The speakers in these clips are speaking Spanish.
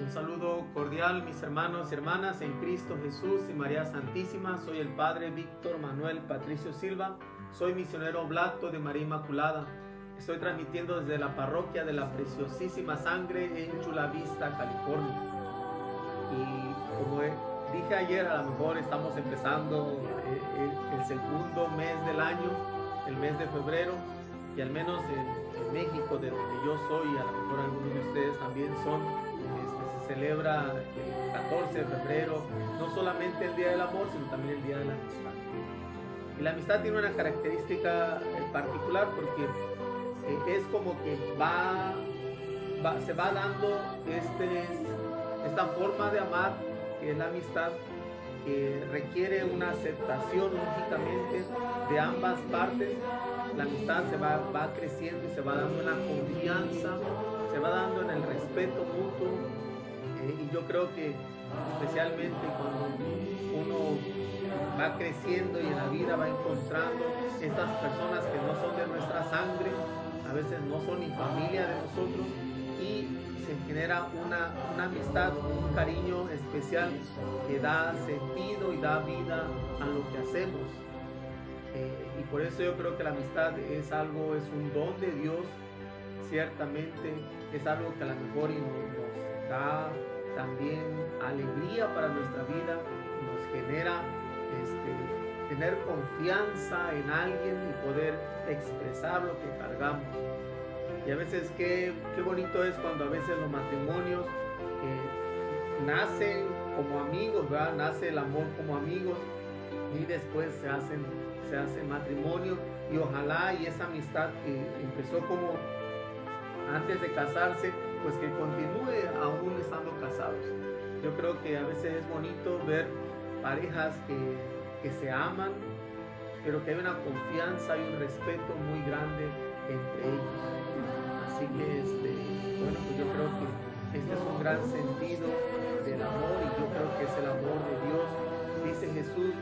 Un saludo cordial, mis hermanos y hermanas en Cristo Jesús y María Santísima. Soy el Padre Víctor Manuel Patricio Silva. Soy misionero oblato de María Inmaculada. Estoy transmitiendo desde la parroquia de la Preciosísima Sangre en Chula Vista, California. Y como dije ayer, a lo mejor estamos empezando eh, el, segundo mes del año, el mes de febrero, y al menos en, México, de donde yo soy, a lo mejor algunos de ustedes también son, celebra el 14 de febrero, no solamente el Día del Amor, sino también el Día de la Amistad. Y la amistad tiene una característica eh, particular porque eh, es como que va, se va dando este, esta forma de amar, que es la amistad, que requiere una aceptación lógicamente de ambas partes. La amistad se va, va creciendo y se va dando una confianza, se va dando en el respeto mutuo. Y yo creo que especialmente cuando uno va creciendo y en la vida va encontrando estas personas que no son de nuestra sangre, a veces no son ni familia de nosotros y se genera una, una amistad, un cariño especial que da sentido y da vida a lo que hacemos. Eh, y por eso yo creo que la amistad es algo, es un don de Dios, ciertamente es algo que a lo mejor nos da también alegría para nuestra vida, nos genera este, tener confianza en alguien y poder expresar lo que cargamos. Y a veces qué, qué bonito es cuando a veces los matrimonios eh, nacen como amigos, ¿verdad? Nace el amor como amigos y después se hacen, se hace matrimonio y ojalá y esa amistad que empezó como antes de casarse, pues que continúe aún estando casados. Yo creo que a veces es bonito ver parejas que, que se aman, pero que hay una confianza y un respeto muy grande entre ellos. Así que, este, bueno, pues yo creo que este es un gran sentido del amor y yo creo que es el amor de Dios. Dice Jesús,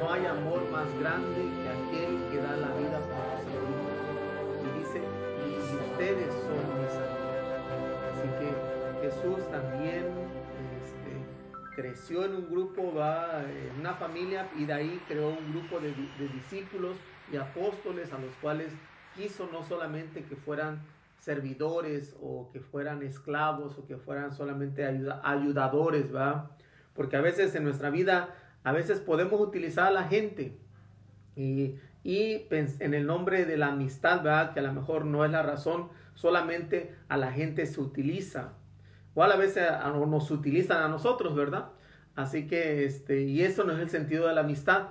no hay amor más grande que aquel que da la vida por sus amigos. Y dice, y ustedes son mis amigos. Jesús también creció en un grupo, va en una familia y de ahí creó un grupo de, discípulos y apóstoles a los cuales quiso no solamente que fueran servidores o que fueran esclavos o que fueran solamente ayudadores, ¿va? Porque a veces en nuestra vida, a veces podemos utilizar a la gente y, en el nombre de la amistad, ¿verdad? Que a lo mejor no es la razón, solamente a la gente se utiliza o a la vez nos utilizan a nosotros, ¿verdad? Así que, este, y eso no es el sentido de la amistad.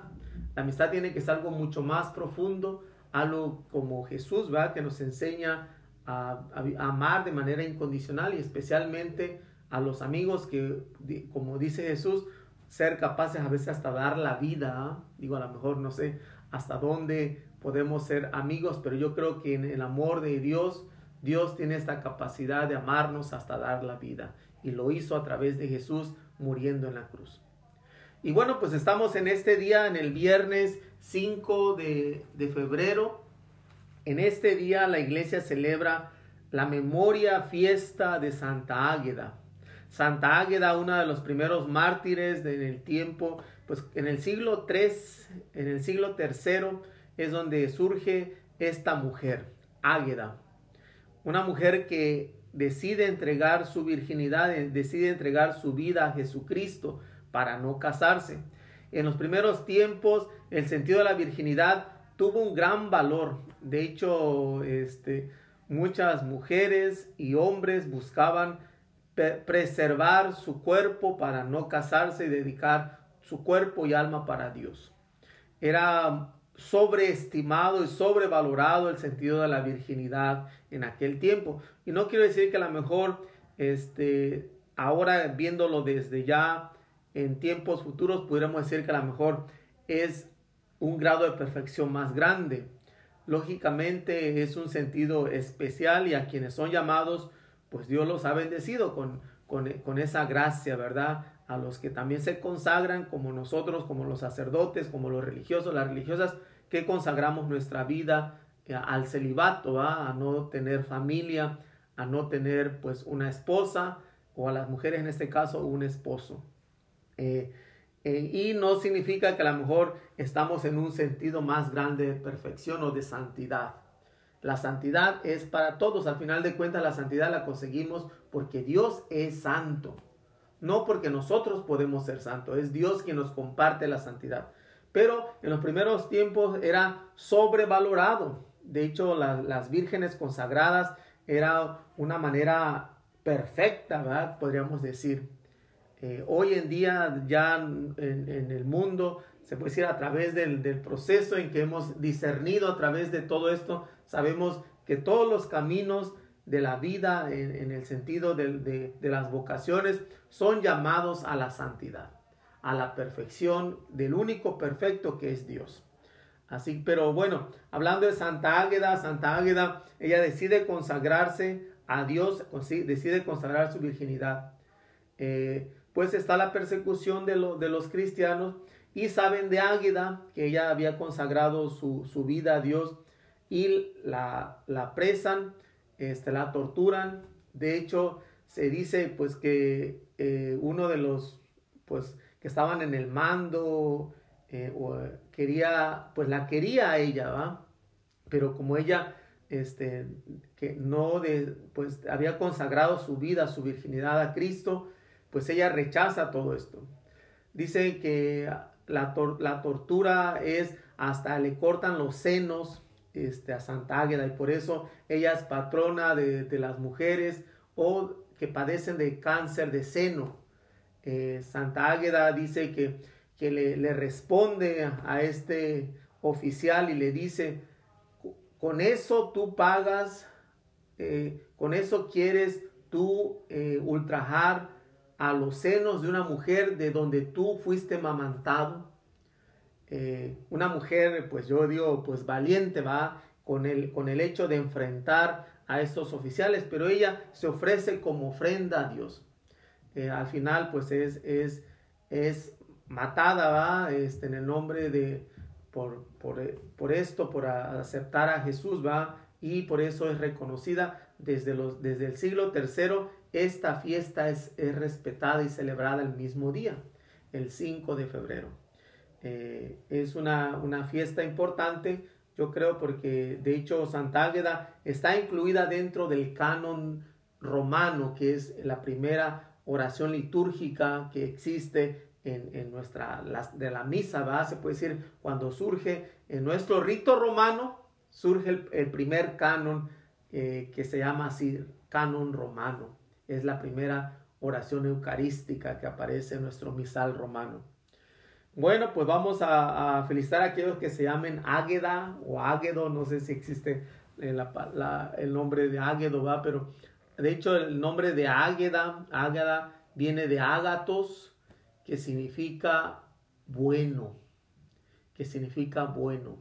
La amistad tiene que ser algo mucho más profundo, algo como Jesús, ¿verdad? Que nos enseña a, amar de manera incondicional y especialmente a los amigos que, como dice Jesús, ser capaces a veces hasta dar la vida. ¿ah? Digo, a lo mejor no sé hasta dónde podemos ser amigos, pero yo creo que en el amor de Dios Dios tiene esta capacidad de amarnos hasta dar la vida y lo hizo a través de Jesús muriendo en la cruz. Y bueno, pues estamos en este día, en el viernes 5 de, febrero. En este día la iglesia celebra la memoria fiesta de Santa Águeda. Santa Águeda, una de los primeros mártires del tiempo, pues en el siglo 3, en el siglo III es donde surge esta mujer, Águeda. Una mujer que decide entregar su virginidad, decide entregar su vida a Jesucristo para no casarse. En los primeros tiempos, el sentido de la virginidad tuvo un gran valor. De hecho, este, muchas mujeres y hombres buscaban preservar su cuerpo para no casarse y dedicar su cuerpo y alma para Dios. Era sobreestimado y sobrevalorado el sentido de la virginidad en aquel tiempo. Y no quiero decir que a lo mejor, este, ahora viéndolo desde ya en tiempos futuros, pudiéramos decir que a lo mejor es un grado de perfección más grande. Lógicamente es un sentido especial y a quienes son llamados, pues Dios los ha bendecido con, con, con esa gracia, ¿verdad? A los que también se consagran, como nosotros, como los sacerdotes, como los religiosos, las religiosas, que consagramos nuestra vida eh, al celibato, a no tener familia, a no tener pues una esposa o a las mujeres en este caso, un esposo. Eh, eh, y no significa que a lo mejor estamos en un sentido más grande de perfección o de santidad. La santidad es para todos. Al final de cuentas, la santidad la conseguimos porque Dios es santo. No porque nosotros podemos ser santos. Es Dios quien nos comparte la santidad. Pero en los primeros tiempos era sobrevalorado. De hecho, las vírgenes consagradas era una manera perfecta, ¿verdad? podríamos decir. Eh, hoy en día ya en, el mundo, se puede decir a través del, proceso en que hemos discernido a través de todo esto, sabemos que todos los caminos de la vida en, el sentido de, de las vocaciones son llamados a la santidad, a la perfección del único perfecto que es Dios. Así, pero bueno, hablando de Santa Águeda, Santa Águeda, ella decide consagrarse a Dios, decide consagrar su virginidad. Eh, pues está la persecución de, de, los cristianos y saben de Águeda que ella había consagrado su, vida a Dios y la, la presan, este, la torturan. De hecho, se dice pues que eh, uno de los pues que estaban en el mando eh, quería pues la quería a ella, ¿va? Pero como ella este, que no de, pues había consagrado su vida, su virginidad a Cristo, pues ella rechaza todo esto. Dice que la, la tortura es hasta le cortan los senos este, a Santa Águeda y por eso ella es patrona de, las mujeres o que padecen de cáncer de seno. Eh, Santa Águeda dice que, que le, le responde a este oficial y le dice, con eso tú pagas, eh, con eso quieres tú eh, ultrajar a los senos de una mujer de donde tú fuiste mamantado. Eh, una mujer, pues yo digo, pues valiente va con el, con el hecho de enfrentar a estos oficiales, pero ella se ofrece como ofrenda a Dios. al final, pues es, es, es matada, va, este, en el nombre de, por, por, esto, por aceptar a Jesús, va, y por eso es reconocida desde, los, desde el siglo III. Esta fiesta es, respetada y celebrada el mismo día, el 5 de febrero. Eh, es una, una, fiesta importante, yo creo, porque de hecho Santa Águeda está incluida dentro del canon romano, que es la primera oración litúrgica que existe en, nuestra, de la misa, ¿va? se puede decir, cuando surge en nuestro rito romano, surge el, primer canon eh, que se llama así, canon romano. Es la primera oración eucarística que aparece en nuestro misal romano. Bueno, pues vamos a, felicitar a aquellos que se llamen Águeda o Águedo, no sé si existe el, el nombre de Águedo, ¿va? pero de hecho el nombre de Águeda, Águeda viene de Ágatos, que significa bueno, que significa bueno.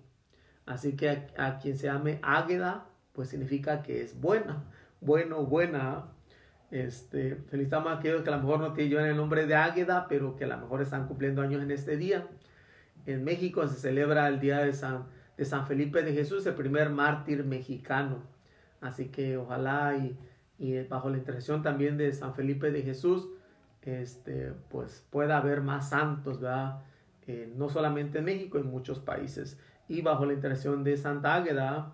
Así que a, quien se llame Águeda, pues significa que es buena, bueno, buena. Este, felicitamos a aquellos que a lo mejor no tienen el nombre de Águeda, pero que a lo mejor están cumpliendo años en este día. En México se celebra el día de San, de San Felipe de Jesús, el primer mártir mexicano. Así que ojalá y, y bajo la intercesión también de San Felipe de Jesús, este, pues pueda haber más santos, ¿verdad? Eh, no solamente en México, en muchos países. Y bajo la intercesión de Santa Águeda,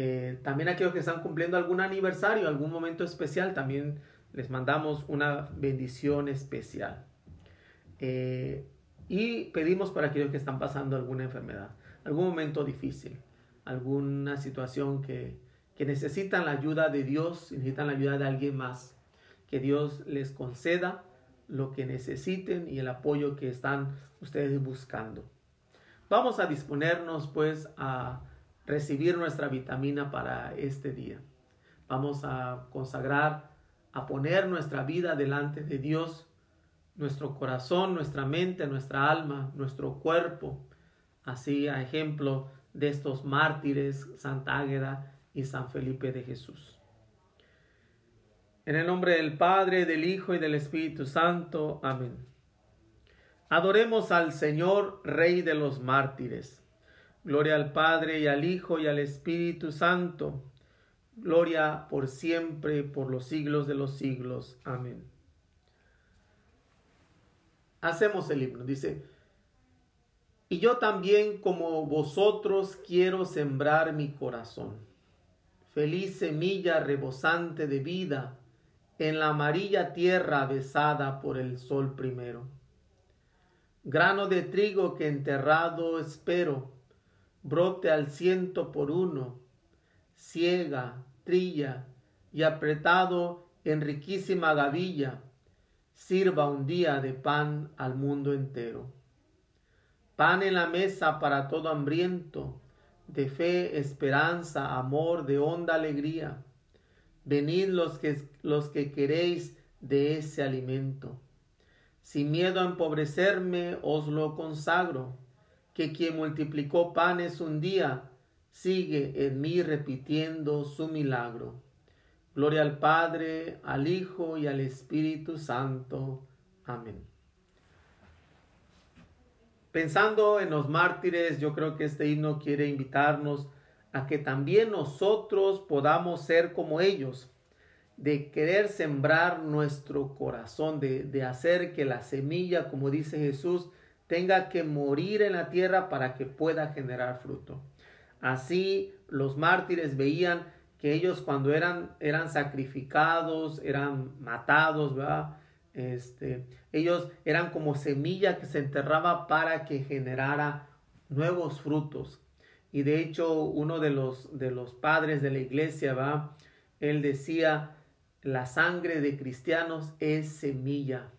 eh, también aquellos que están cumpliendo algún aniversario, algún momento especial, también les mandamos una bendición especial. Eh, y pedimos para aquellos que están pasando alguna enfermedad, algún momento difícil, alguna situación que, que necesitan la ayuda de Dios, necesitan la ayuda de alguien más, que Dios les conceda lo que necesiten y el apoyo que están ustedes buscando. Vamos a disponernos pues a recibir nuestra vitamina para este día. Vamos a consagrar, a poner nuestra vida delante de Dios, nuestro corazón, nuestra mente, nuestra alma, nuestro cuerpo, así a ejemplo de estos mártires, Santa Águeda y San Felipe de Jesús. En el nombre del Padre, del Hijo y del Espíritu Santo. Amén. Adoremos al Señor, Rey de los mártires. Gloria al Padre y al Hijo y al Espíritu Santo. Gloria por siempre, por los siglos de los siglos. Amén. hacemos el himno. Dice, y yo también como vosotros quiero sembrar mi corazón. Feliz semilla rebosante de vida en la amarilla tierra besada por el sol primero. Grano de trigo que enterrado espero, brote al ciento por uno, ciega, trilla y apretado en riquísima gavilla, sirva un día de pan al mundo entero. Pan en la mesa para todo hambriento, de fe, esperanza, amor, de honda alegría. Venid los que, los que queréis de ese alimento. Sin miedo a empobrecerme os lo consagro, que quien multiplicó panes un día, sigue en mí repitiendo su milagro. Gloria al Padre, al Hijo y al Espíritu Santo. Amén. Pensando en los mártires, yo creo que este himno quiere invitarnos a que también nosotros podamos ser como ellos, de querer sembrar nuestro corazón, de, de hacer que la semilla, como dice Jesús, tenga que morir en la tierra para que pueda generar fruto. Así los mártires veían que ellos cuando eran, eran sacrificados, eran matados, ¿verdad? Este, ellos eran como semilla que se enterraba para que generara nuevos frutos. Y de hecho, uno de los, de los padres de la iglesia, ¿va? él decía, la sangre de cristianos es semilla.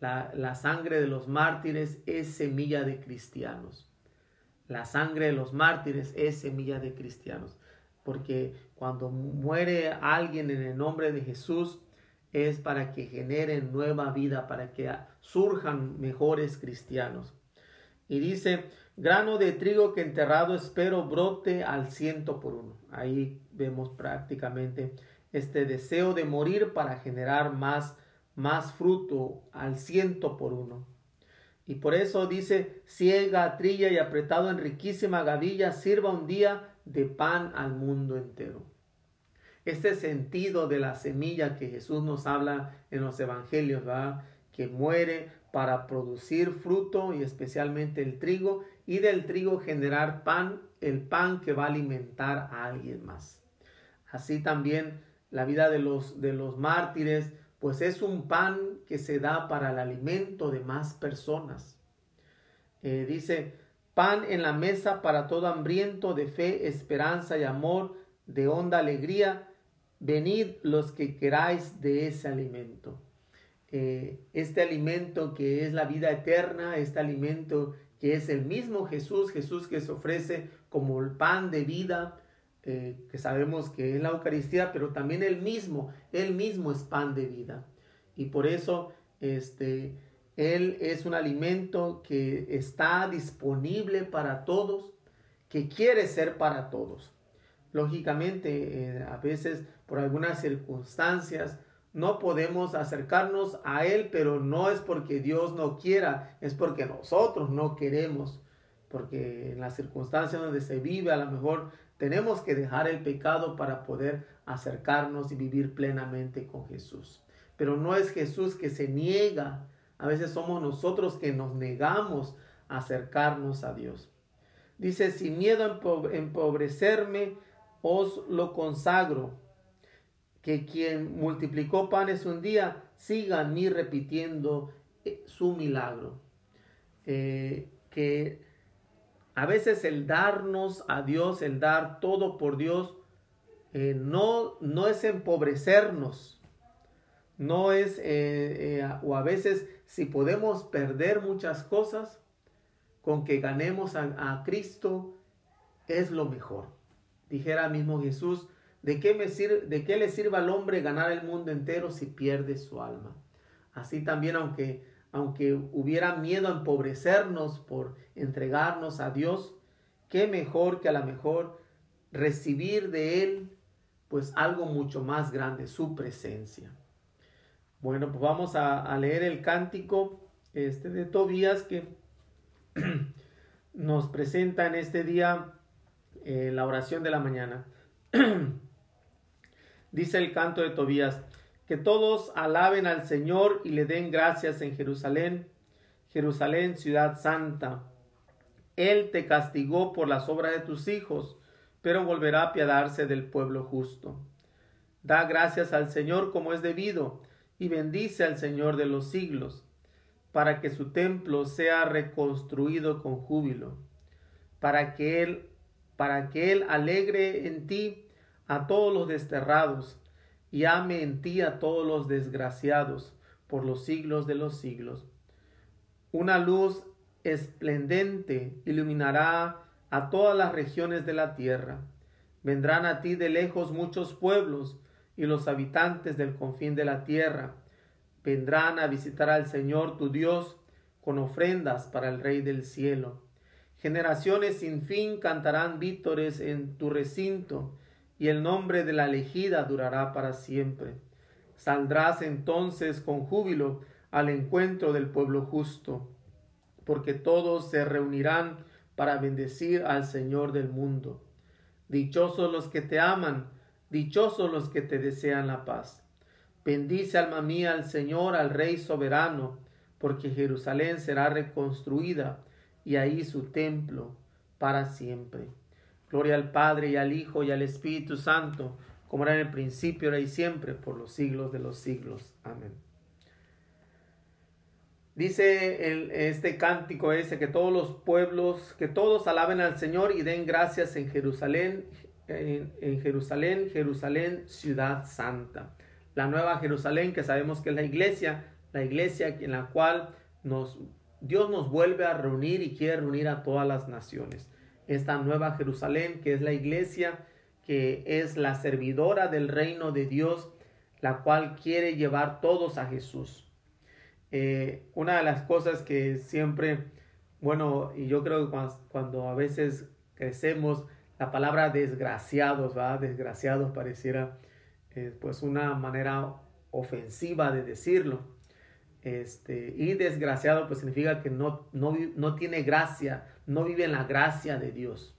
La, la sangre de los mártires es semilla de cristianos. La sangre de los mártires es semilla de cristianos. Porque cuando muere alguien en el nombre de Jesús, es para que generen nueva vida, para que surjan mejores cristianos. Y dice, grano de trigo que enterrado espero brote al ciento por uno. Ahí vemos prácticamente este deseo de morir para generar más, más fruto al ciento por uno. Y por eso dice, ciega, trilla y apretado en riquísima gavilla, sirva un día de pan al mundo entero este sentido de la semilla que Jesús nos habla en los evangelios, ¿va? que muere para producir fruto y especialmente el trigo y del trigo generar pan, el pan que va a alimentar a alguien más. Así también la vida de los, de los mártires, pues es un pan que se da para el alimento de más personas. Eh, dice, pan en la mesa para todo hambriento de fe, esperanza y amor, de honda alegría, venid los que queráis de ese alimento. Eh, este alimento que es la vida eterna, este alimento que es el mismo Jesús, Jesús que se ofrece como el pan de vida, eh, que sabemos que es la Eucaristía, pero también el mismo, él mismo es pan de vida. Y por eso, este, él es un alimento que está disponible para todos, que quiere ser para todos. Lógicamente, eh, a veces por algunas circunstancias no podemos acercarnos a Él, pero no es porque Dios no quiera, es porque nosotros no queremos. Porque en las circunstancias donde se vive, a lo mejor tenemos que dejar el pecado para poder acercarnos y vivir plenamente con Jesús. Pero no es Jesús que se niega, a veces somos nosotros que nos negamos a acercarnos a Dios. Dice, sin miedo a empobrecerme, os lo consagro, que quien multiplicó panes un día siga a mí repitiendo eh, su milagro. Eh, que a veces el darnos a Dios, el dar todo por Dios, eh, no, no es empobrecernos, no es, o a veces si podemos perder muchas cosas, con que ganemos a Cristo, es lo mejor dijera mismo Jesús, ¿de qué, me sirve, ¿de qué le sirve al hombre ganar el mundo entero si pierde su alma? Así también, aunque, aunque hubiera miedo a empobrecernos por entregarnos a Dios, qué mejor que a lo mejor recibir de Él pues algo mucho más grande, su presencia. Bueno, pues vamos a, leer el cántico este, de Tobías que nos presenta en este día eh, la oración de la mañana. Dice el canto de Tobías, que todos alaben al Señor y le den gracias en Jerusalén, Jerusalén, ciudad santa. Él te castigó por las obras de tus hijos, pero volverá a apiadarse del pueblo justo. Da gracias al Señor como es debido, y bendice al Señor de los siglos, para que su templo sea reconstruido con júbilo, para que Él, para que Él alegre en ti a todos los desterrados, y ame en ti a todos los desgraciados, por los siglos de los siglos. Una luz esplendente iluminará a todas las regiones de la tierra. Vendrán a ti de lejos muchos pueblos, y los habitantes del confín de la tierra vendrán a visitar al Señor tu Dios con ofrendas para el Rey del cielo. Generaciones sin fin cantarán vítores en tu recinto, y el nombre de la elegida durará para siempre. Saldrás entonces con júbilo al encuentro del pueblo justo, porque todos se reunirán para bendecir al Señor del mundo. Dichosos los que te aman, Dichosos los que te desean la paz. Bendice alma mía al Señor, al Rey soberano, porque Jerusalén será reconstruida y ahí su templo para siempre. Gloria al Padre y al Hijo y al Espíritu Santo, como era en el principio, ahora y siempre, por los siglos de los siglos. Amén. Dice este cántico ese que todos los pueblos, que todos alaben al Señor y den gracias en Jerusalén en, Jerusalén, Jerusalén, ciudad santa. La nueva Jerusalén, que sabemos que es la iglesia, la iglesia en la cual nos, Dios nos vuelve a reunir y quiere reunir a todas las naciones. Esta nueva Jerusalén, que es la iglesia, que es la servidora del reino de Dios, la cual quiere llevar todos a Jesús. Eh, una de las cosas que siempre, bueno, y yo creo que cuando, a veces crecemos, la palabra desgraciados, ¿va? Desgraciados pareciera eh, pues una manera ofensiva de decirlo. Este, y desgraciado pues significa que no, no, no tiene gracia, no vive en la gracia de Dios.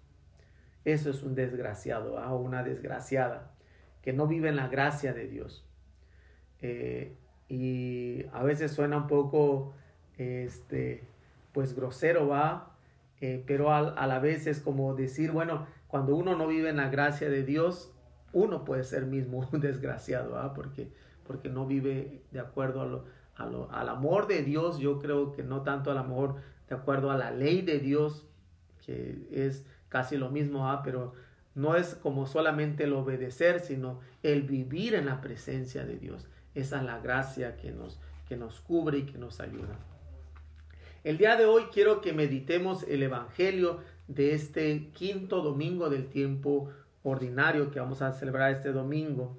Eso es un desgraciado o una desgraciada, que no vive en la gracia de Dios. Eh, y a veces suena un poco, este, pues grosero, va, eh, pero a, a, la vez es como decir, bueno, cuando uno no vive en la gracia de Dios, uno puede ser mismo un desgraciado, ¿ah? porque, porque no vive de acuerdo a lo, al amor de Dios, yo creo que no tanto al amor de acuerdo a la ley de Dios, que es casi lo mismo, ¿ah? pero no es como solamente el obedecer, sino el vivir en la presencia de Dios. Esa es la gracia que nos, que nos cubre y que nos ayuda. El día de hoy quiero que meditemos el Evangelio de este quinto domingo del tiempo ordinario que vamos a celebrar este domingo.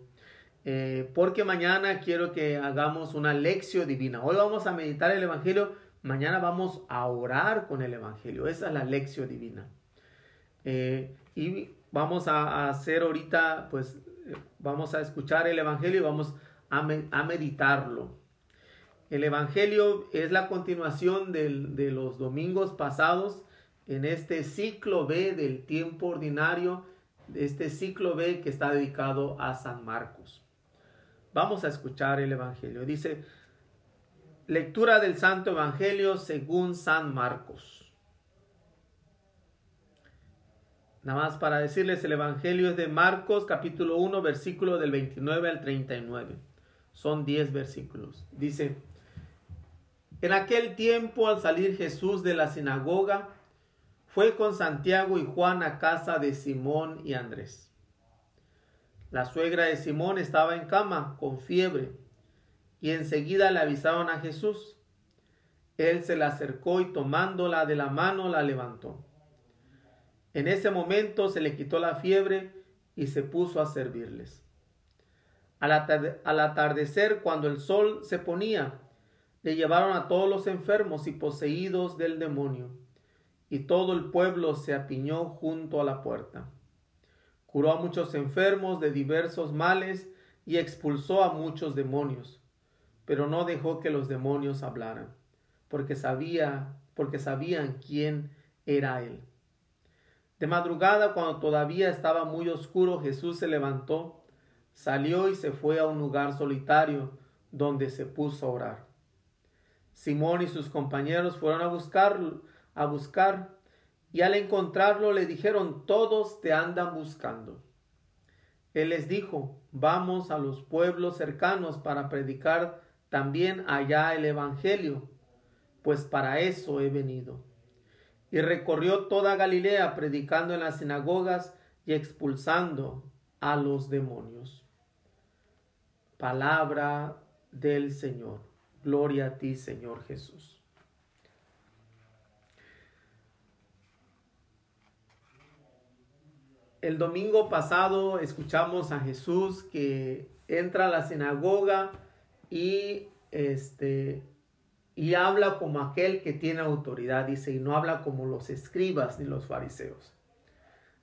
Eh, porque mañana quiero que hagamos una lección divina. Hoy vamos a meditar el Evangelio, mañana vamos a orar con el Evangelio. Esa es la lección divina. Eh, y vamos a, hacer ahorita, pues vamos a escuchar el Evangelio y vamos a, meditarlo. El Evangelio es la continuación de los domingos pasados en este ciclo B del tiempo ordinario, este ciclo B que está dedicado a San Marcos. Vamos a escuchar el Evangelio. Dice, lectura del Santo Evangelio según San Marcos. Nada más para decirles, el Evangelio es de Marcos capítulo 1, versículo del 29 al 39. Son 10 versículos. Dice, en aquel tiempo al salir Jesús de la sinagoga, fue con Santiago y Juan a casa de Simón y Andrés. La suegra de Simón estaba en cama con fiebre y enseguida le avisaron a Jesús. Él se la acercó y tomándola de la mano la levantó. En ese momento se le quitó la fiebre y se puso a servirles. Al, atardecer, cuando el sol se ponía, le llevaron a todos los enfermos y poseídos del demonio y todo el pueblo se apiñó junto a la puerta. Curó a muchos enfermos de diversos males y expulsó a muchos demonios, pero no dejó que los demonios hablaran, porque sabía, porque sabían quién era él. De madrugada, cuando todavía estaba muy oscuro, Jesús se levantó, salió y se fue a un lugar solitario donde se puso a orar. Simón y sus compañeros fueron a buscar, a buscar, y al encontrarlo le dijeron, todos te andan buscando. Él les dijo, vamos a los pueblos cercanos para predicar también allá el Evangelio, pues para eso he venido. Y recorrió toda Galilea predicando en las sinagogas y expulsando a los demonios. Palabra del Señor. Gloria a ti, Señor Jesús. El domingo pasado escuchamos a Jesús que entra a la sinagoga y este y habla como aquel que tiene autoridad, dice, y no habla como los escribas ni los fariseos.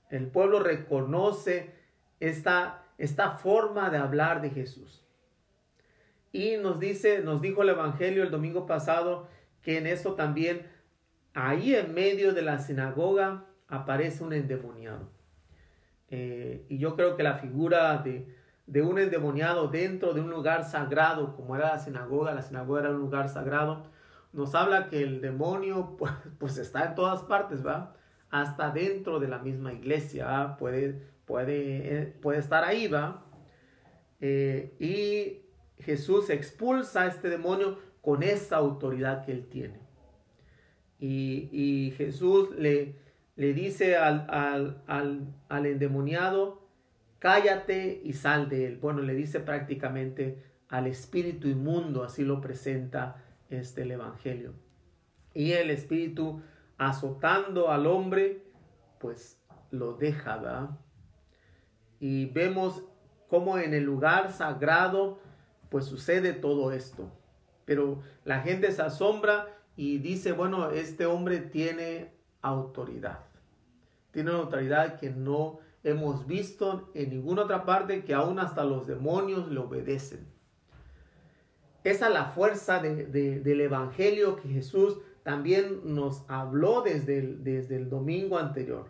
El pueblo reconoce esta, esta forma de hablar de Jesús. Y nos dice, nos dijo el Evangelio el domingo pasado que en eso también, ahí en medio de la sinagoga, aparece un endemoniado. Eh, y yo creo que la figura de, de un endemoniado dentro de un lugar sagrado, como era la sinagoga, la sinagoga era un lugar sagrado, nos habla que el demonio pues, pues está en todas partes, ¿va? Hasta dentro de la misma iglesia, puede, puede, eh, puede estar ahí, ¿va? Eh, y Jesús expulsa a este demonio con esa autoridad que él tiene. Y, Jesús le, le dice al, al, al, endemoniado, cállate y sal de él. Bueno, le dice prácticamente al espíritu inmundo, así lo presenta este el Evangelio. Y el espíritu azotando al hombre, pues lo deja, ¿verdad? Y vemos cómo en el lugar sagrado pues sucede todo esto. Pero la gente se asombra y dice, bueno, este hombre tiene autoridad. Tiene una autoridad que no hemos visto en ninguna otra parte, que aún hasta los demonios le obedecen. Esa es la fuerza del Evangelio que Jesús también nos habló desde el domingo anterior.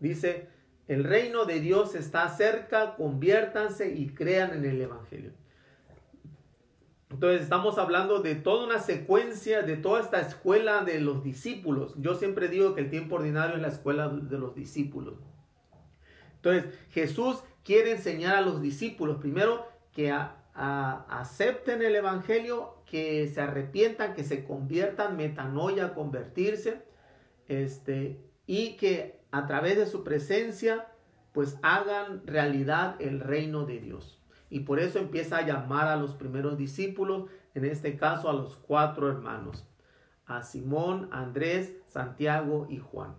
Dice, el reino de Dios está cerca, conviértanse y crean en el Evangelio. Entonces estamos hablando de toda una secuencia, de toda esta escuela de los discípulos. Yo siempre digo que el tiempo ordinario es la escuela de los discípulos. Entonces Jesús quiere enseñar a los discípulos primero que acepten el Evangelio, que se arrepientan, que se conviertan, metanoia, convertirse, este, y que a través de su presencia pues hagan realidad el reino de Dios y por eso empieza a llamar a los primeros discípulos, en este caso a los cuatro hermanos, a Simón, Andrés, Santiago y Juan.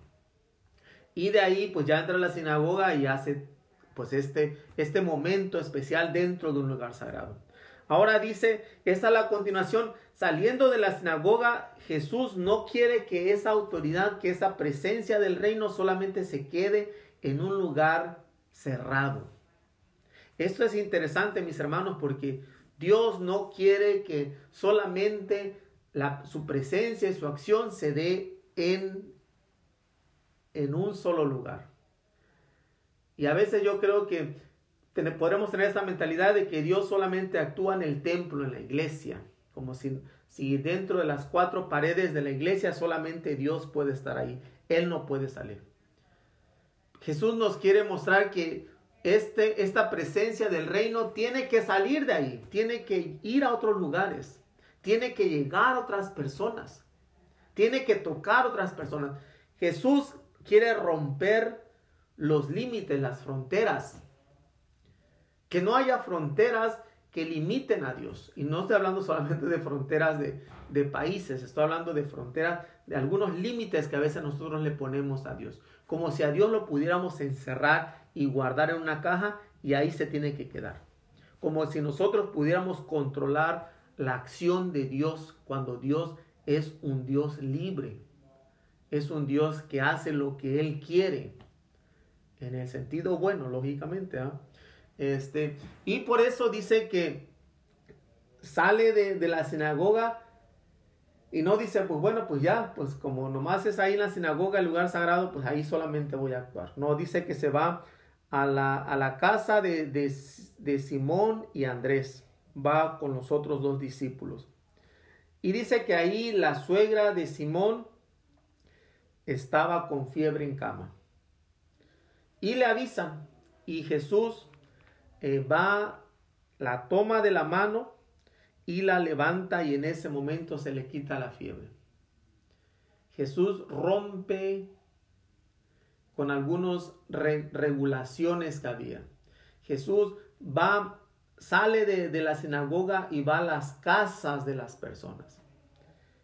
Y de ahí pues ya entra a la sinagoga y hace pues este, este momento especial dentro de un lugar sagrado. Ahora dice, esta es la continuación, saliendo de la sinagoga, Jesús no quiere que esa autoridad, que esa presencia del reino solamente se quede en un lugar cerrado. Esto es interesante, mis hermanos, porque Dios no quiere que solamente su presencia y su acción se dé en, en un solo lugar. Y a veces yo creo que podremos tener esta mentalidad de que Dios solamente actúa en el templo, en la iglesia, como si, si dentro de las cuatro paredes de la iglesia solamente Dios puede estar ahí, Él no puede salir. Jesús nos quiere mostrar que este, esta presencia del reino tiene que salir de ahí, tiene que ir a otros lugares, tiene que llegar a otras personas, tiene que tocar a otras personas. Jesús quiere romper los límites, las fronteras. Que no haya fronteras que limiten a Dios. Y no estoy hablando solamente de fronteras de, de países, estoy hablando de fronteras, de algunos límites que a veces nosotros le ponemos a Dios. Como si a Dios lo pudiéramos encerrar y guardar en una caja y ahí se tiene que quedar. Como si nosotros pudiéramos controlar la acción de Dios cuando Dios es un Dios libre. Es un Dios que hace lo que Él quiere. En el sentido bueno, lógicamente. ¿ah? Este, y por eso dice que sale de, de la sinagoga y no dice, pues bueno, pues ya, pues como nomás es ahí en la sinagoga, el lugar sagrado, pues ahí solamente voy a actuar. No, dice que se va a la, casa de, de, Simón y Andrés. Va con los otros dos discípulos. Y dice que ahí la suegra de Simón estaba con fiebre en cama. Y le avisan. Y Jesús eh, va, la toma de la mano y la levanta y en ese momento se le quita la fiebre. Jesús rompe con algunas regulaciones que había. Jesús va, sale de, de la sinagoga y va a las casas de las personas.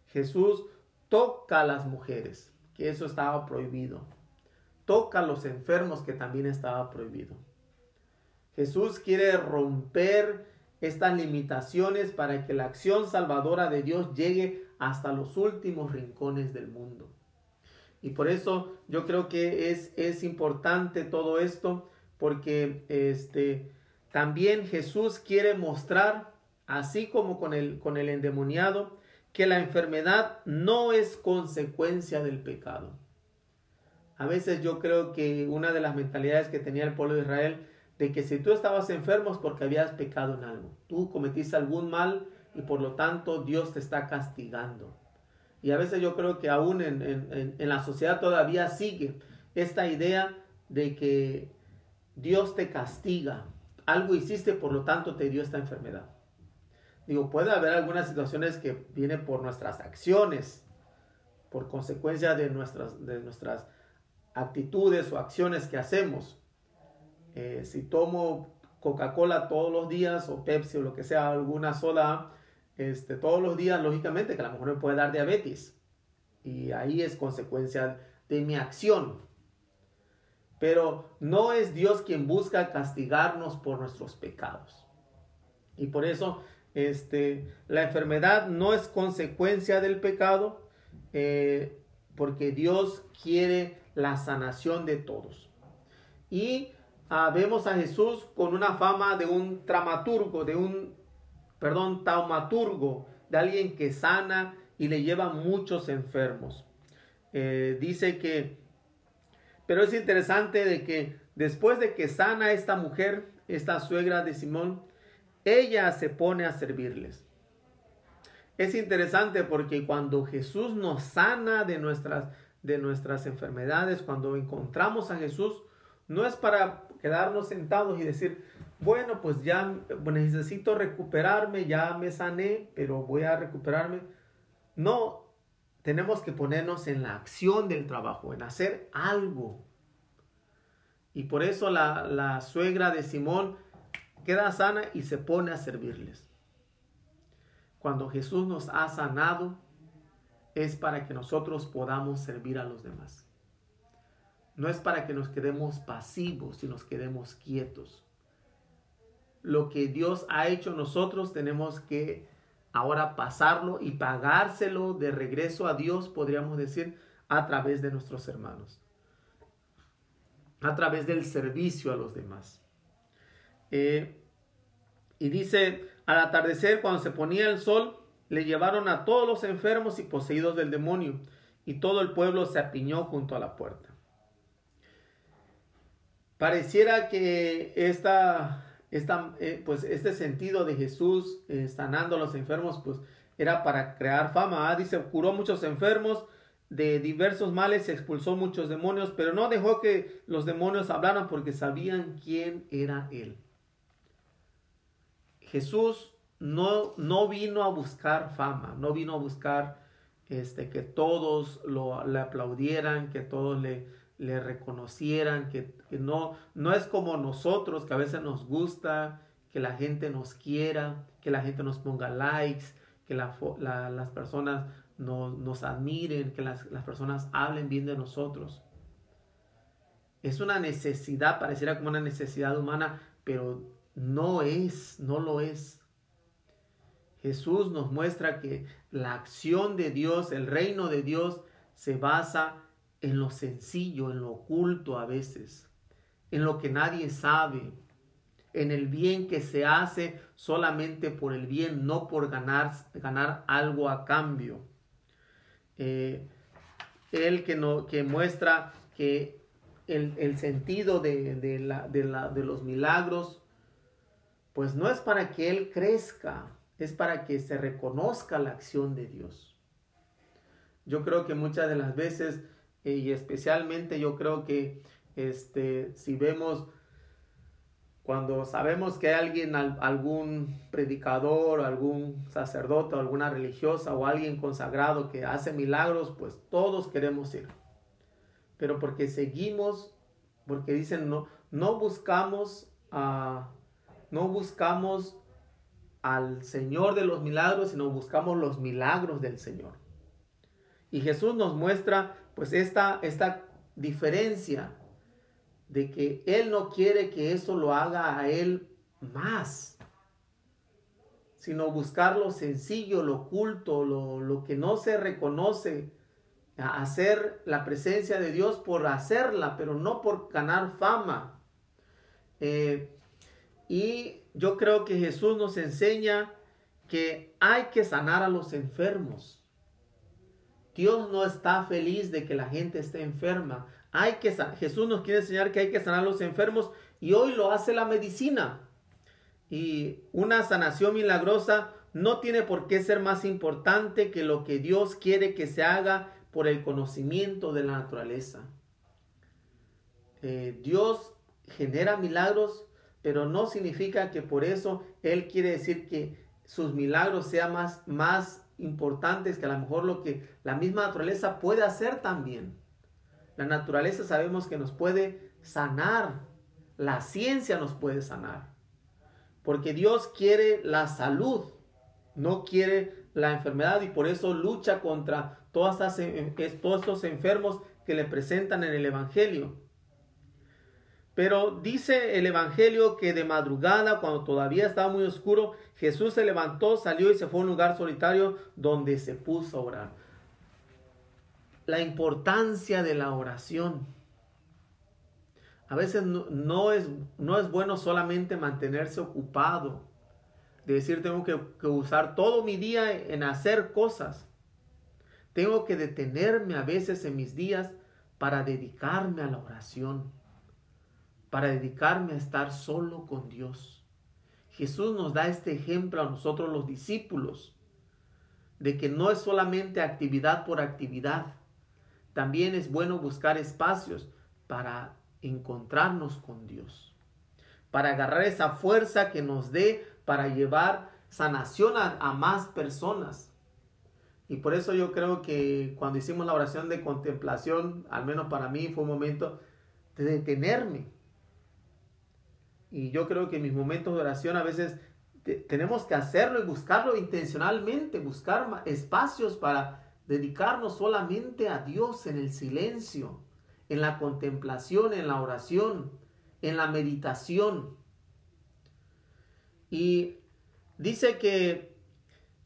Jesús toca a las mujeres, que eso estaba prohibido. Toca a los enfermos, que también estaba prohibido. Jesús quiere romper estas limitaciones para que la acción salvadora de Dios llegue hasta los últimos rincones del mundo. Y por eso yo creo que es, es importante todo esto, porque este, también Jesús quiere mostrar, así como con el, con el endemoniado, que la enfermedad no es consecuencia del pecado. A veces yo creo que una de las mentalidades que tenía el pueblo de Israel, de que si tú estabas enfermo es porque habías pecado en algo, tú cometiste algún mal y por lo tanto Dios te está castigando. Y a veces yo creo que aún en, la sociedad todavía sigue esta idea de que Dios te castiga. Algo hiciste, por lo tanto te dio esta enfermedad. Digo, puede haber algunas situaciones que vienen por nuestras acciones, por consecuencia de nuestras, de nuestras actitudes o acciones que hacemos. Eh, si tomo Coca-Cola todos los días o Pepsi o lo que sea, alguna soda, este, todos los días, lógicamente que a lo mejor me puede dar diabetes. Y ahí es consecuencia de mi acción. Pero no es Dios quien busca castigarnos por nuestros pecados. Y por eso este, la enfermedad no es consecuencia del pecado, eh, porque Dios quiere la sanación de todos. Y ah, vemos a Jesús con una fama de un dramaturgo, de un perdón, taumaturgo, de alguien que sana y le lleva muchos enfermos. Eh, dice que, pero es interesante de que después de que sana esta mujer, esta suegra de Simón, ella se pone a servirles. Es interesante porque cuando Jesús nos sana de nuestras, de nuestras enfermedades, cuando encontramos a Jesús, no es para quedarnos sentados y decir, bueno, pues ya necesito recuperarme, ya me sané, pero voy a recuperarme. No, tenemos que ponernos en la acción del trabajo, en hacer algo. Y por eso la, la suegra de Simón queda sana y se pone a servirles. Cuando Jesús nos ha sanado, es para que nosotros podamos servir a los demás. No es para que nos quedemos pasivos y nos quedemos quietos lo que Dios ha hecho nosotros tenemos que ahora pasarlo y pagárselo de regreso a Dios, podríamos decir, a través de nuestros hermanos, a través del servicio a los demás. Eh, y dice, al atardecer, cuando se ponía el sol, le llevaron a todos los enfermos y poseídos del demonio, y todo el pueblo se apiñó junto a la puerta. Pareciera que esta esta, eh, pues este sentido de Jesús eh, sanando a los enfermos, pues era para crear fama. ¿ah? Dice, curó muchos enfermos de diversos males, expulsó muchos demonios, pero no dejó que los demonios hablaran porque sabían quién era Él. Jesús no, no vino a buscar fama, no vino a buscar este, que todos lo, le aplaudieran, que todos le, le reconocieran, que, no, no es como nosotros, que a veces nos gusta que la gente nos quiera, que la gente nos ponga likes, que las personas nos admiren, que las, las personas hablen bien de nosotros. Es una necesidad, pareciera como una necesidad humana, pero no es, no lo es. Jesús nos muestra que la acción de Dios, el reino de Dios, se basa en lo sencillo, en lo oculto a veces, en lo que nadie sabe, en el bien que se hace solamente por el bien, no por ganar, ganar algo a cambio. Eh, él que, no, que muestra que el, sentido de, la, de, los milagros, pues no es para que Él crezca, es para que se reconozca la acción de Dios. Yo creo que muchas de las veces, eh, y especialmente yo creo que este, si vemos cuando sabemos que alguien, algún predicador, algún sacerdote, alguna religiosa o alguien consagrado que hace milagros, pues todos queremos ir. Pero porque seguimos, porque dicen no, no buscamos a, no buscamos al Señor de los milagros, sino buscamos los milagros del Señor. Y Jesús nos muestra pues esta, esta diferencia de que Él no quiere que eso lo haga a Él más, sino buscar lo sencillo, lo oculto, lo, que no se reconoce, hacer la presencia de Dios por hacerla, pero no por ganar fama. Eh, y yo creo que Jesús nos enseña que hay que sanar a los enfermos. Dios no está feliz de que la gente esté enferma. Hay que Jesús nos quiere enseñar que hay que sanar a los enfermos y hoy lo hace la medicina. Y una sanación milagrosa no tiene por qué ser más importante que lo que Dios quiere que se haga por el conocimiento de la naturaleza. Eh, Dios genera milagros, pero no significa que por eso Él quiere decir que sus milagros sean más, más importantes que a lo mejor lo que la misma naturaleza puede hacer también. La naturaleza sabemos que nos puede sanar. La ciencia nos puede sanar. Porque Dios quiere la salud, no quiere la enfermedad y por eso lucha contra todos estos enfermos que le presentan en el Evangelio. Pero dice el Evangelio que de madrugada, cuando todavía estaba muy oscuro, Jesús se levantó, salió y se fue a un lugar solitario donde se puso a orar la importancia de la oración. A veces no, es, no es bueno solamente mantenerse ocupado, de decir tengo que, que usar todo mi día en hacer cosas. Tengo que detenerme a veces en mis días para dedicarme a la oración, para dedicarme a estar solo con Dios. Jesús nos da este ejemplo a nosotros los discípulos, de que no es solamente actividad por actividad, también es bueno buscar espacios para encontrarnos con Dios, para agarrar esa fuerza que nos dé para llevar sanación a, más personas. Y por eso yo creo que cuando hicimos la oración de contemplación, al menos para mí fue un momento de detenerme. Y yo creo que en mis momentos de oración a veces tenemos que hacerlo y buscarlo intencionalmente, buscar espacios para dedicarnos solamente a Dios en el silencio, en la contemplación, en la oración, en la meditación. Y dice que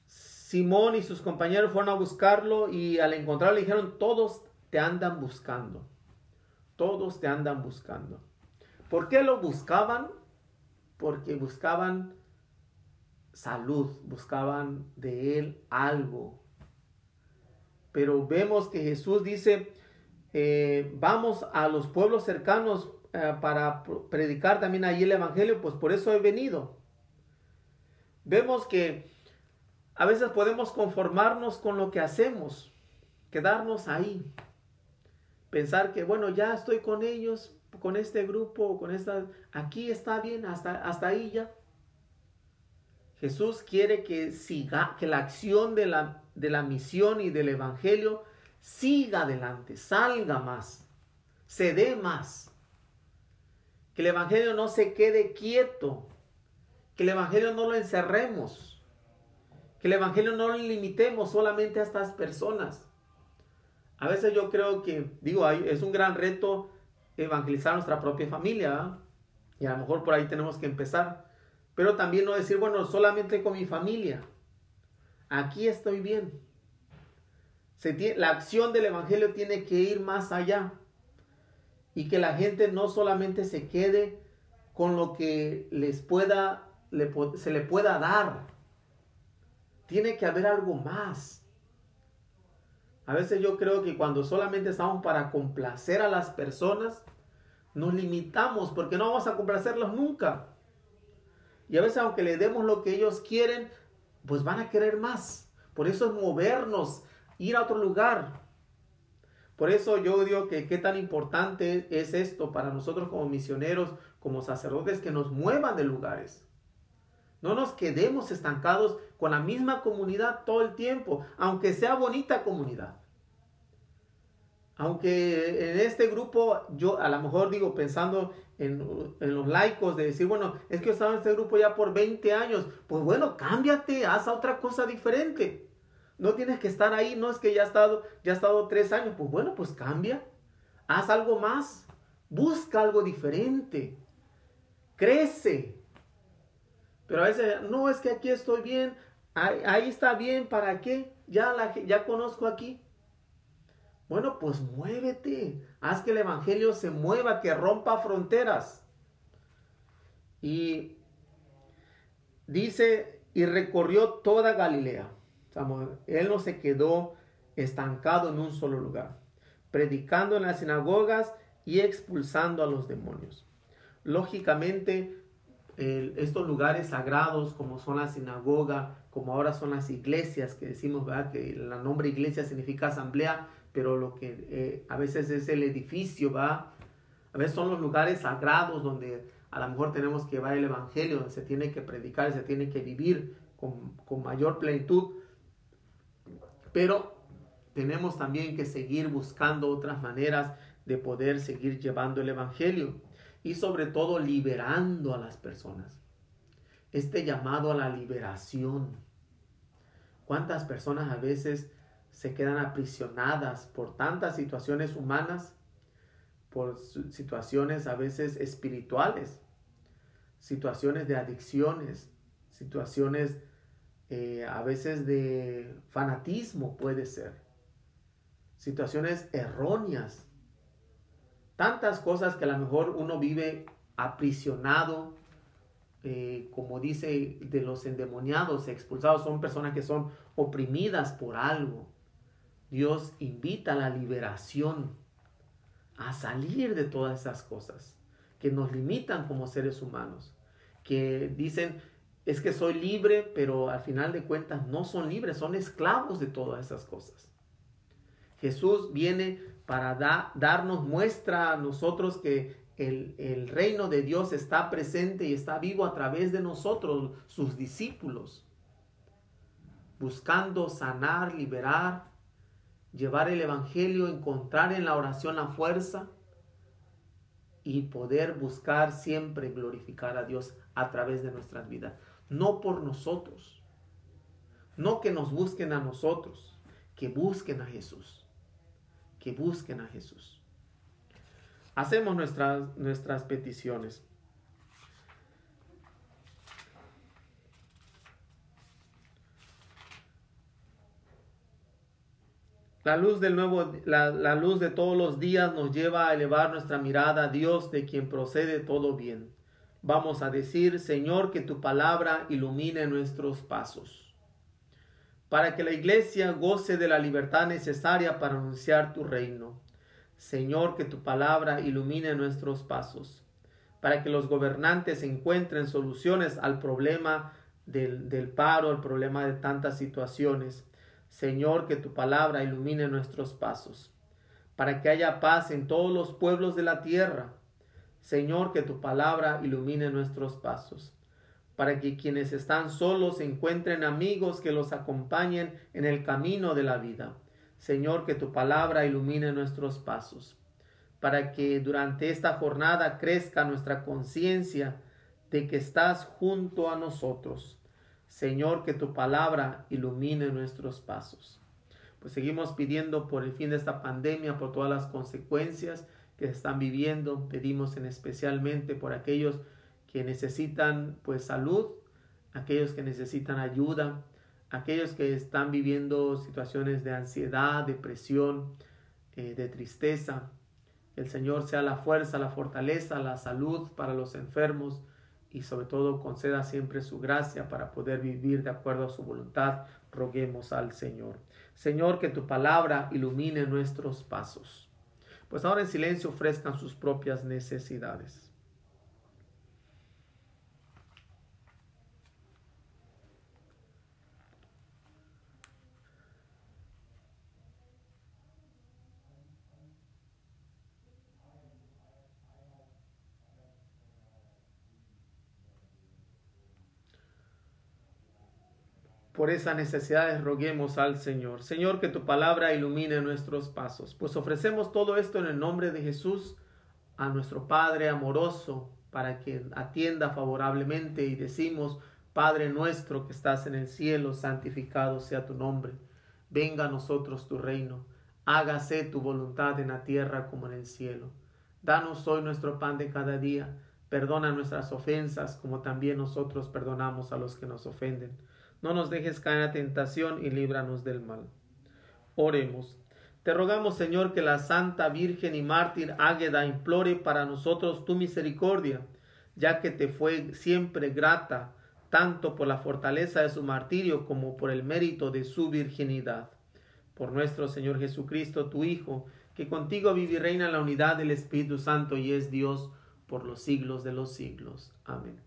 Simón y sus compañeros fueron a buscarlo y al encontrarlo le dijeron, todos te andan buscando, todos te andan buscando. ¿Por qué lo buscaban? Porque buscaban salud, buscaban de él algo, pero vemos que Jesús dice, eh, vamos a los pueblos cercanos eh, para predicar también allí el Evangelio, pues por eso he venido. Vemos que a veces podemos conformarnos con lo que hacemos, quedarnos ahí, pensar que, bueno, ya estoy con ellos, con este grupo, con esta, aquí está bien, hasta, hasta ahí ya. Jesús quiere que siga, que la acción de la, de la misión y del evangelio siga adelante, salga más, se dé más. Que el evangelio no se quede quieto, que el evangelio no lo encerremos, que el evangelio no lo limitemos solamente a estas personas. A veces yo creo que, digo, es un gran reto evangelizar nuestra propia familia, y a lo mejor por ahí tenemos que empezar. Pero también no decir, bueno, solamente con mi familia. Aquí estoy bien. la acción del Evangelio tiene que ir más allá. Y que la gente no solamente se quede con lo que les pueda, se le pueda dar. Tiene que haber algo más. A veces yo creo que cuando solamente estamos para complacer a las personas, nos limitamos porque no vamos a complacerlos nunca. Y a veces aunque le demos lo que ellos quieren, pues van a querer más. Por eso es movernos, ir a otro lugar. Por eso yo digo que qué tan importante es esto para nosotros como misioneros, como sacerdotes, que nos muevan de lugares. No nos quedemos estancados con la misma comunidad todo el tiempo, aunque sea bonita comunidad. Aunque en este grupo, yo a lo mejor digo, pensando en, los laicos, de decir, bueno, es que yo estaba en este grupo ya por 20 años, pues bueno, cámbiate, haz otra cosa diferente. No tienes que estar ahí, no es que ya ha estado, ya ha estado tres años, pues bueno, pues cambia, haz algo más, busca algo diferente, crece. Pero a veces, no, es que aquí estoy bien, ahí, está bien, ¿para qué? Ya, ya conozco aquí. Bueno, pues muévete. Haz que el Evangelio se mueva, que rompa fronteras. Y dice, y recorrió toda Galilea. Él no se quedó estancado en un solo lugar, predicando en las sinagogas y expulsando a los demonios. Lógicamente, estos lugares sagrados como son la sinagoga, como ahora son las iglesias, que decimos ¿verdad? que el nombre iglesia significa asamblea, pero lo que eh, a veces es el edificio, va, a veces son los lugares sagrados donde a lo mejor tenemos que llevar el evangelio, donde se tiene que predicar, se tiene que vivir con, con mayor plenitud, pero tenemos también que seguir buscando otras maneras de poder seguir llevando el evangelio y sobre todo liberando a las personas. Este llamado a la liberación. ¿Cuántas personas a veces se quedan aprisionadas por tantas situaciones humanas, por situaciones a veces espirituales, situaciones de adicciones, situaciones eh, a veces de fanatismo puede ser, situaciones erróneas, tantas cosas que a lo mejor uno vive aprisionado, eh, como dice de los endemoniados, expulsados, son personas que son oprimidas por algo, Dios invita a la liberación, a salir de todas esas cosas que nos limitan como seres humanos, que dicen, es que soy libre, pero al final de cuentas no son libres, son esclavos de todas esas cosas. Jesús viene para darnos muestra a nosotros que el, el, reino de Dios está presente y está vivo a través de nosotros, sus discípulos, buscando sanar, liberar, llevar el Evangelio, encontrar en la oración la fuerza y poder buscar siempre glorificar a Dios a través de nuestras vidas. No por nosotros, no que nos busquen a nosotros, que busquen a Jesús, que busquen a Jesús. Hacemos nuestras, nuestras peticiones. La luz del nuevo, la, luz de todos los días nos lleva a elevar nuestra mirada a Dios de quien procede todo bien. Vamos a decir, Señor, que tu palabra ilumine nuestros pasos. Para que la iglesia goce de la libertad necesaria para anunciar tu reino. Señor, que tu palabra ilumine nuestros pasos. Para que los gobernantes encuentren soluciones al problema del, del paro, al problema de tantas situaciones Señor, que tu palabra ilumine nuestros pasos, para que haya paz en todos los pueblos de la tierra. Señor, que tu palabra ilumine nuestros pasos, para que quienes están solos encuentren amigos que los acompañen en el camino de la vida. Señor, que tu palabra ilumine nuestros pasos, para que durante esta jornada crezca nuestra conciencia de que estás junto a nosotros Señor, que tu palabra ilumine nuestros pasos. Pues seguimos pidiendo por el fin de esta pandemia, por todas las consecuencias que están viviendo. Pedimos en especialmente por aquellos que necesitan pues salud, aquellos que necesitan ayuda, aquellos que están viviendo situaciones de ansiedad, depresión, eh, de tristeza. El Señor sea la fuerza, la fortaleza, la salud para los enfermos y sobre todo conceda siempre su gracia para poder vivir de acuerdo a su voluntad. Roguemos al Señor. Señor, que tu palabra ilumine nuestros pasos. Pues ahora en silencio ofrezcan sus propias necesidades. Por esas necesidades roguemos al Señor. Señor, que tu palabra ilumine nuestros pasos. Pues ofrecemos todo esto en el nombre de Jesús a nuestro Padre amoroso para que atienda favorablemente y decimos, Padre nuestro que estás en el cielo, santificado sea tu nombre. Venga a nosotros tu reino. Hágase tu voluntad en la tierra como en el cielo. Danos hoy nuestro pan de cada día. Perdona nuestras ofensas como también nosotros perdonamos a los que nos ofenden no nos dejes caer en tentación y líbranos del mal. Oremos. Te rogamos, Señor, que la Santa Virgen y Mártir Águeda implore para nosotros tu misericordia, ya que te fue siempre grata, tanto por la fortaleza de su martirio como por el mérito de su virginidad. Por nuestro Señor Jesucristo, tu Hijo, que contigo vive y reina la unidad del Espíritu Santo y es Dios por los siglos de los siglos. Amén.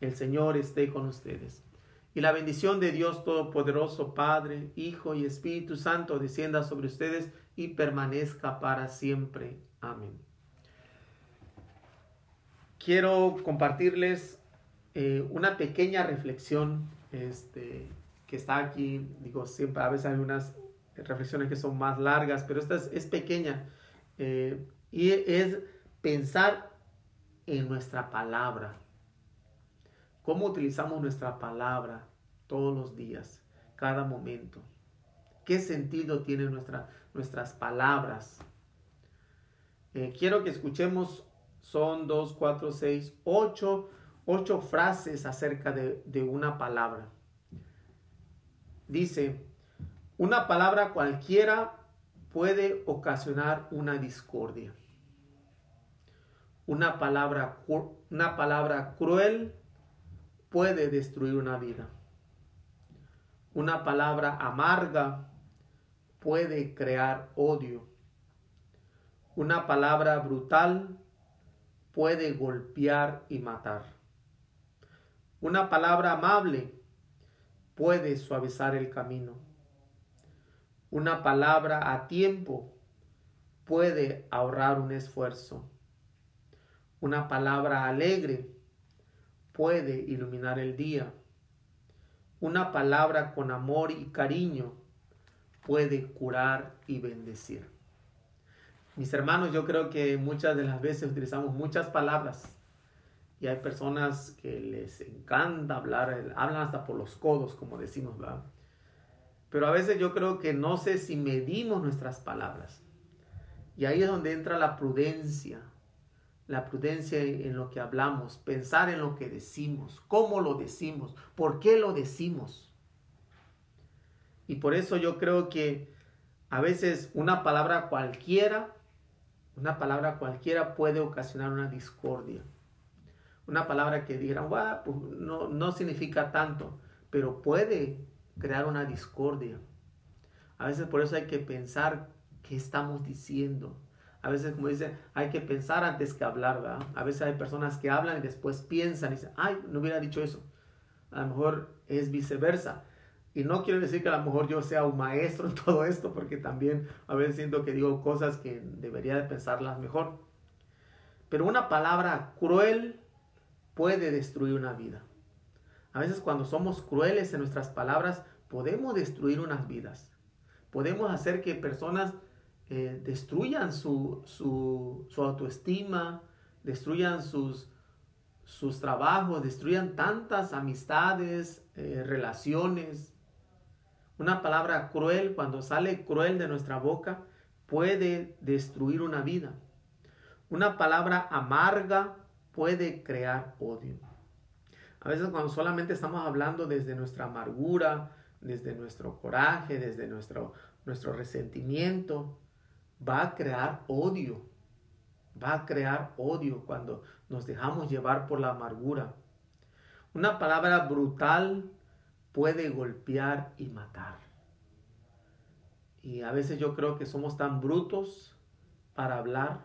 El Señor esté con ustedes. Y la bendición de Dios Todopoderoso, Padre, Hijo y Espíritu Santo, descienda sobre ustedes y permanezca para siempre. Amén. Quiero compartirles eh, una pequeña reflexión este, que está aquí. Digo, siempre a veces hay unas reflexiones que son más largas, pero esta es, pequeña. Eh, y es pensar en nuestra palabra cómo utilizamos nuestra palabra todos los días, cada momento. ¿Qué sentido tienen nuestra, nuestras palabras? Eh, quiero que escuchemos, son dos, cuatro, seis, ocho, ocho frases acerca de, de una palabra. Dice, una palabra cualquiera puede ocasionar una discordia. Una palabra, una palabra cruel puede destruir una vida. Una palabra amarga puede crear odio. Una palabra brutal puede golpear y matar. Una palabra amable puede suavizar el camino. Una palabra a tiempo puede ahorrar un esfuerzo. Una palabra alegre puede iluminar el día. Una palabra con amor y cariño puede curar y bendecir. Mis hermanos, yo creo que muchas de las veces utilizamos muchas palabras y hay personas que les encanta hablar, hablan hasta por los codos, como decimos, ¿verdad? Pero a veces yo creo que no sé si medimos nuestras palabras. Y ahí es donde entra la prudencia, la prudencia en lo que hablamos, pensar en lo que decimos, cómo lo decimos, por qué lo decimos. Y por eso yo creo que a veces una palabra cualquiera, una palabra cualquiera puede ocasionar una discordia. Una palabra que digan, pues no, no significa tanto, pero puede crear una discordia. A veces por eso hay que pensar qué estamos diciendo, a veces, como dice, hay que pensar antes que hablar, ¿verdad? A veces hay personas que hablan y después piensan y dicen, ay, no hubiera dicho eso. A lo mejor es viceversa. Y no quiero decir que a lo mejor yo sea un maestro en todo esto, porque también a veces siento que digo cosas que debería de pensarlas mejor. Pero una palabra cruel puede destruir una vida. A veces cuando somos crueles en nuestras palabras, podemos destruir unas vidas. Podemos hacer que personas eh, destruyan su, autoestima, destruyan sus, sus trabajos, destruyan tantas amistades, eh, relaciones. Una palabra cruel, cuando sale cruel de nuestra boca, puede destruir una vida. Una palabra amarga puede crear odio. A veces cuando solamente estamos hablando desde nuestra amargura, desde nuestro coraje, desde nuestro, nuestro resentimiento, va a crear odio. Va a crear odio cuando nos dejamos llevar por la amargura. Una palabra brutal puede golpear y matar. Y a veces yo creo que somos tan brutos para hablar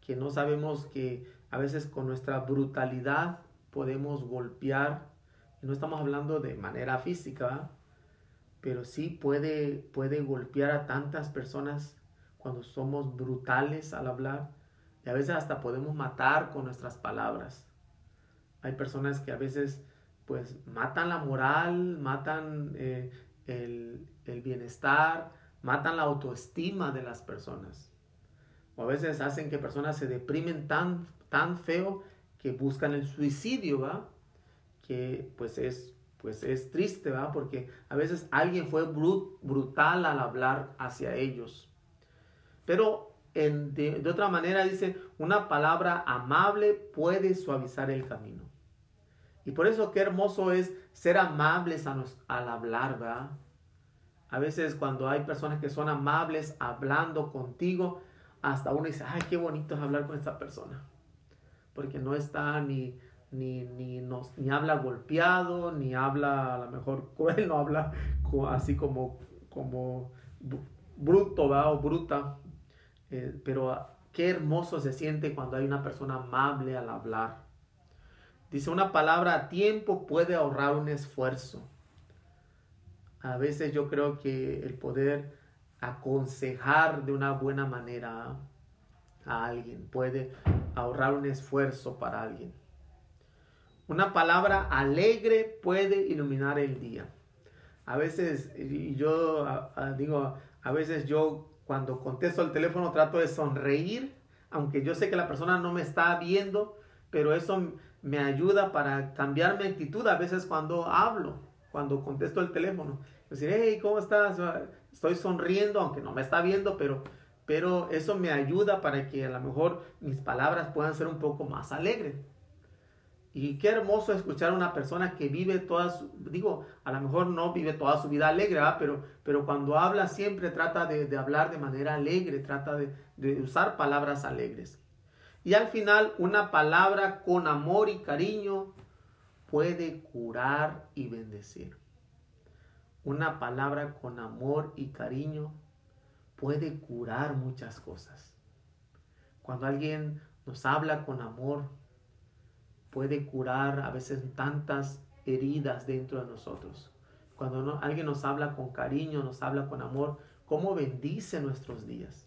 que no sabemos que a veces con nuestra brutalidad podemos golpear. Y no estamos hablando de manera física, pero sí puede, puede golpear a tantas personas cuando somos brutales al hablar y a veces hasta podemos matar con nuestras palabras. Hay personas que a veces pues matan la moral, matan eh, el, el bienestar, matan la autoestima de las personas. O a veces hacen que personas se deprimen tan, tan feo que buscan el suicidio, ¿va? Que pues es, pues es triste, ¿va? Porque a veces alguien fue brutal al hablar hacia ellos. Pero de, otra manera dice, una palabra amable puede suavizar el camino. Y por eso qué hermoso es ser amables al hablar, ¿va? A veces cuando hay personas que son amables hablando contigo, hasta uno dice, ay, qué bonito es hablar con esta persona. Porque no está ni, ni, ni, ni habla golpeado, ni habla a lo mejor cruel, no habla así como, como bruto ¿va? o bruta. Eh, pero qué hermoso se siente cuando hay una persona amable al hablar. Dice, una palabra a tiempo puede ahorrar un esfuerzo. A veces yo creo que el poder aconsejar de una buena manera a alguien puede ahorrar un esfuerzo para alguien. Una palabra alegre puede iluminar el día. A veces, yo digo, a veces yo cuando contesto el teléfono trato de sonreír, aunque yo sé que la persona no me está viendo, pero eso me ayuda para cambiar mi actitud a veces cuando hablo, cuando contesto el teléfono decir, hey, ¿cómo estás? Estoy sonriendo, aunque no me está viendo, pero, pero eso me ayuda para que a lo mejor mis palabras puedan ser un poco más alegres. Y qué hermoso escuchar a una persona que vive toda su, digo, a lo mejor no vive toda su vida alegre, pero, pero cuando habla siempre trata de, hablar de manera alegre, trata de, de usar palabras alegres. Y al final, una palabra con amor y cariño puede curar y bendecir una palabra con amor y cariño puede curar muchas cosas. Cuando alguien nos habla con amor, puede curar a veces tantas heridas dentro de nosotros. Cuando alguien nos habla con cariño, nos habla con amor, ¿cómo bendice nuestros días?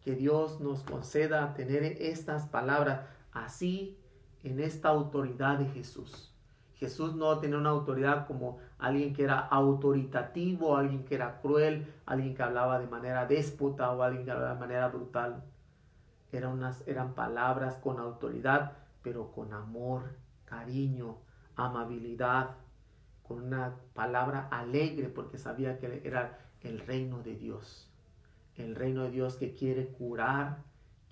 Que Dios nos conceda tener estas palabras así en esta autoridad de Jesús. Jesús no tenía una autoridad como alguien que era autoritativo, alguien que era cruel, alguien que hablaba de manera déspota o alguien que hablaba de manera brutal. Eran, unas, eran palabras con autoridad, pero con amor, cariño, amabilidad, con una palabra alegre porque sabía que era el reino de Dios. El reino de Dios que quiere curar,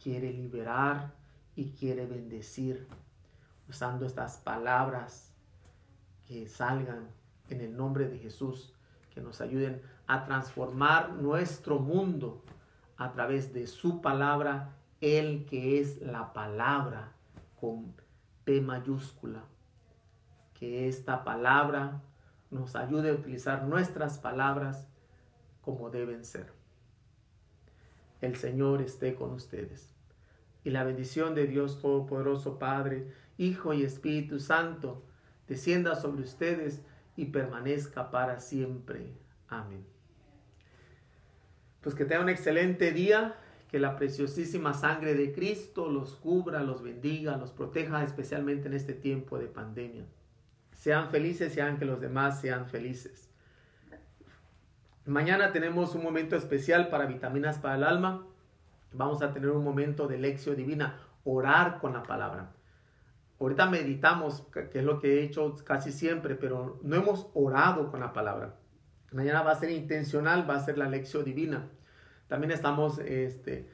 quiere liberar y quiere bendecir usando estas palabras que salgan en el nombre de Jesús, que nos ayuden a transformar nuestro mundo a través de su palabra, el que es la palabra con P mayúscula. Que esta palabra nos ayude a utilizar nuestras palabras como deben ser. El Señor esté con ustedes. Y la bendición de Dios Todopoderoso, Padre, Hijo y Espíritu Santo, descienda sobre ustedes y permanezca para siempre. Amén. Pues que tengan un excelente día, que la preciosísima sangre de Cristo los cubra, los bendiga, los proteja especialmente en este tiempo de pandemia. Sean felices hagan que los demás sean felices. Mañana tenemos un momento especial para vitaminas para el alma. Vamos a tener un momento de lección divina, orar con la palabra. Ahorita meditamos, que es lo que he hecho casi siempre, pero no hemos orado con la palabra. Mañana va a ser intencional, va a ser la lección divina. También estamos este, eh,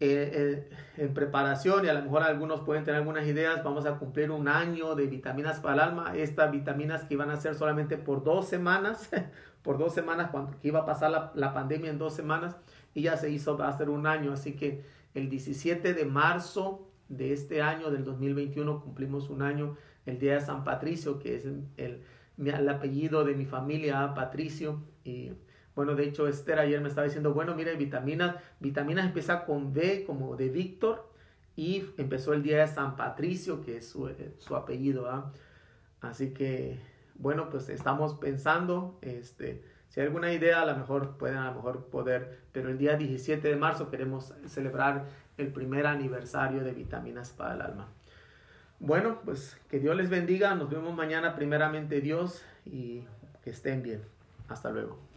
eh, en preparación y a lo mejor algunos pueden tener algunas ideas. Vamos a cumplir un año de vitaminas para el alma. Estas vitaminas que iban a ser solamente por dos semanas, por dos semanas, cuando que iba a pasar la, la pandemia en dos semanas, y ya se hizo, va a ser un año. Así que el 17 de marzo de este año, del 2021, cumplimos un año, el Día de San Patricio, que es el, el, apellido de mi familia, Patricio. Bueno, de hecho, Esther ayer me estaba diciendo, bueno, mire, vitaminas, vitaminas empieza con V, como de Víctor, y empezó el Día de San Patricio, que es su, su apellido. Así que, bueno, pues estamos pensando, este, si hay alguna idea, a lo mejor pueden a lo mejor poder, pero el día 17 de marzo queremos celebrar el primer aniversario de Vitaminas para el Alma. Bueno, pues que Dios les bendiga. Nos vemos mañana primeramente Dios y que estén bien. Hasta luego.